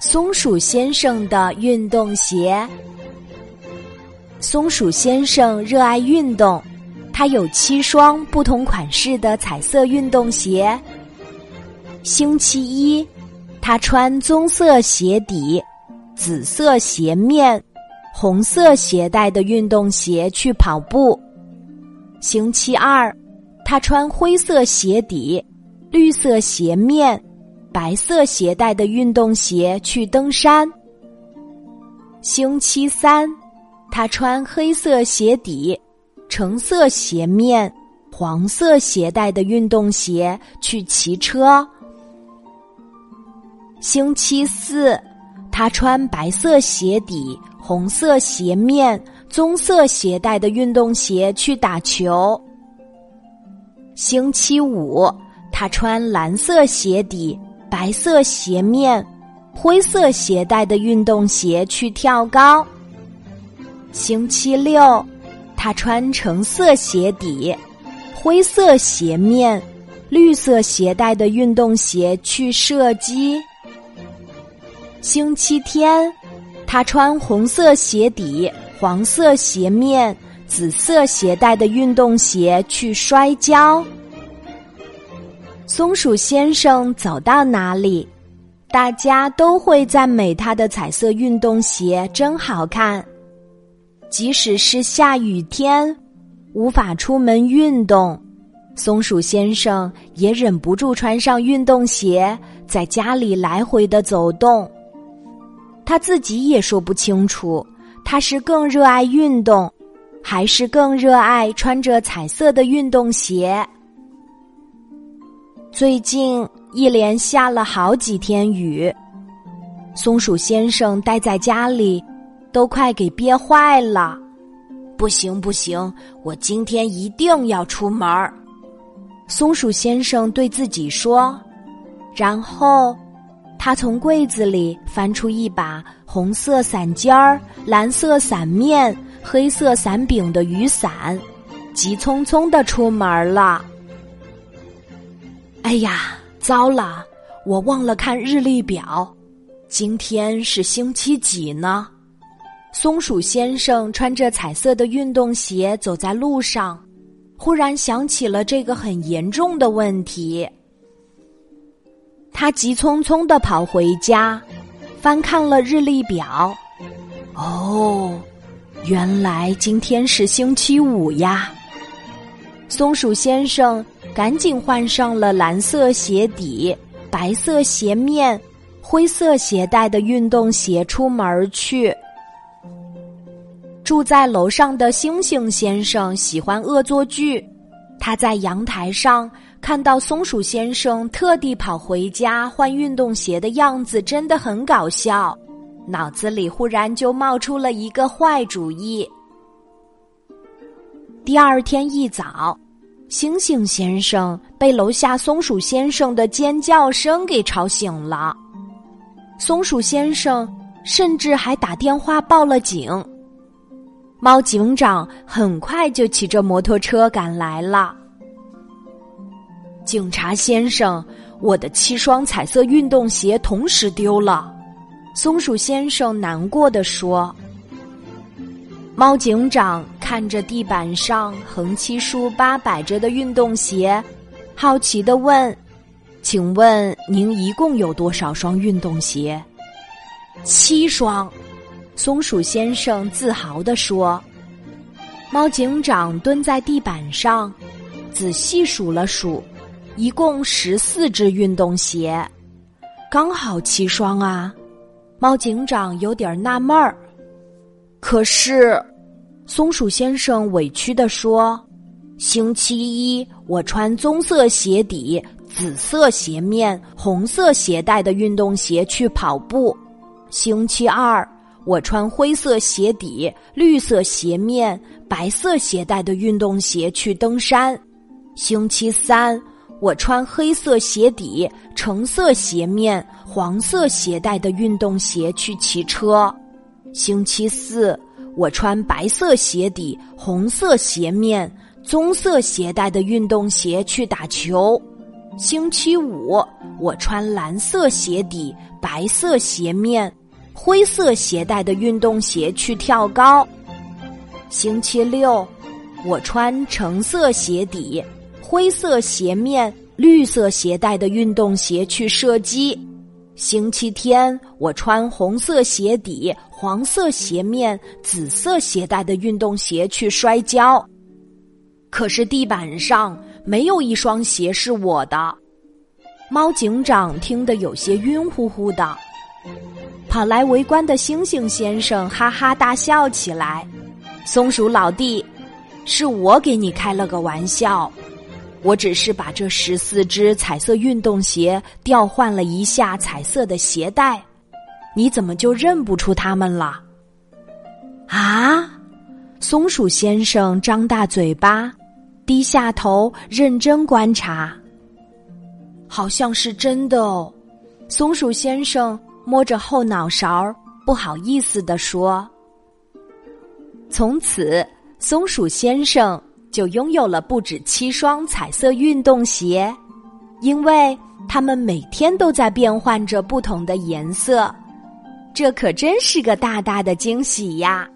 松鼠先生的运动鞋。松鼠先生热爱运动，他有七双不同款式的彩色运动鞋。星期一，他穿棕色鞋底、紫色鞋面、红色鞋带的运动鞋去跑步。星期二，他穿灰色鞋底、绿色鞋面。白色鞋带的运动鞋去登山。星期三，他穿黑色鞋底、橙色鞋面、黄色鞋带的运动鞋去骑车。星期四，他穿白色鞋底、红色鞋面、棕色鞋带的运动鞋去打球。星期五，他穿蓝色鞋底。白色鞋面、灰色鞋带的运动鞋去跳高。星期六，他穿橙色鞋底、灰色鞋面、绿色鞋带的运动鞋去射击。星期天，他穿红色鞋底、黄色鞋面、紫色鞋带的运动鞋去摔跤。松鼠先生走到哪里，大家都会赞美他的彩色运动鞋真好看。即使是下雨天，无法出门运动，松鼠先生也忍不住穿上运动鞋，在家里来回的走动。他自己也说不清楚，他是更热爱运动，还是更热爱穿着彩色的运动鞋。最近一连下了好几天雨，松鼠先生待在家里，都快给憋坏了。不行不行，我今天一定要出门儿。松鼠先生对自己说，然后他从柜子里翻出一把红色伞尖儿、蓝色伞面、黑色伞柄的雨伞，急匆匆的出门了。哎呀，糟了！我忘了看日历表，今天是星期几呢？松鼠先生穿着彩色的运动鞋走在路上，忽然想起了这个很严重的问题。他急匆匆的跑回家，翻看了日历表。哦，原来今天是星期五呀！松鼠先生。赶紧换上了蓝色鞋底、白色鞋面、灰色鞋带的运动鞋出门去。住在楼上的星星先生喜欢恶作剧，他在阳台上看到松鼠先生特地跑回家换运动鞋的样子，真的很搞笑。脑子里忽然就冒出了一个坏主意。第二天一早。星星先生被楼下松鼠先生的尖叫声给吵醒了，松鼠先生甚至还打电话报了警。猫警长很快就骑着摩托车赶来了。警察先生，我的七双彩色运动鞋同时丢了，松鼠先生难过的说。猫警长看着地板上横七竖八摆着的运动鞋，好奇的问：“请问您一共有多少双运动鞋？”“七双。”松鼠先生自豪地说。猫警长蹲在地板上，仔细数了数，一共十四只运动鞋，刚好七双啊！猫警长有点纳闷儿。可是，松鼠先生委屈地说：“星期一我穿棕色鞋底、紫色鞋面、红色鞋带的运动鞋去跑步；星期二我穿灰色鞋底、绿色鞋面、白色鞋带的运动鞋去登山；星期三我穿黑色鞋底、橙色鞋面、黄色鞋带的运动鞋去骑车。”星期四，我穿白色鞋底、红色鞋面、棕色鞋带的运动鞋去打球。星期五，我穿蓝色鞋底、白色鞋面、灰色鞋带的运动鞋去跳高。星期六，我穿橙色鞋底、灰色鞋面、绿色鞋带的运动鞋去射击。星期天，我穿红色鞋底、黄色鞋面、紫色鞋带的运动鞋去摔跤。可是地板上没有一双鞋是我的。猫警长听得有些晕乎乎的，跑来围观的猩猩先生哈哈大笑起来。松鼠老弟，是我给你开了个玩笑，我只是把这十四只彩色运动鞋调换了一下彩色的鞋带，你怎么就认不出它们了？啊！松鼠先生张大嘴巴，低下头认真观察，好像是真的哦。松鼠先生摸着后脑勺，不好意思地说。从此，松鼠先生就拥有了不止七双彩色运动鞋，因为他们每天都在变换着不同的颜色。这可真是个大大的惊喜呀！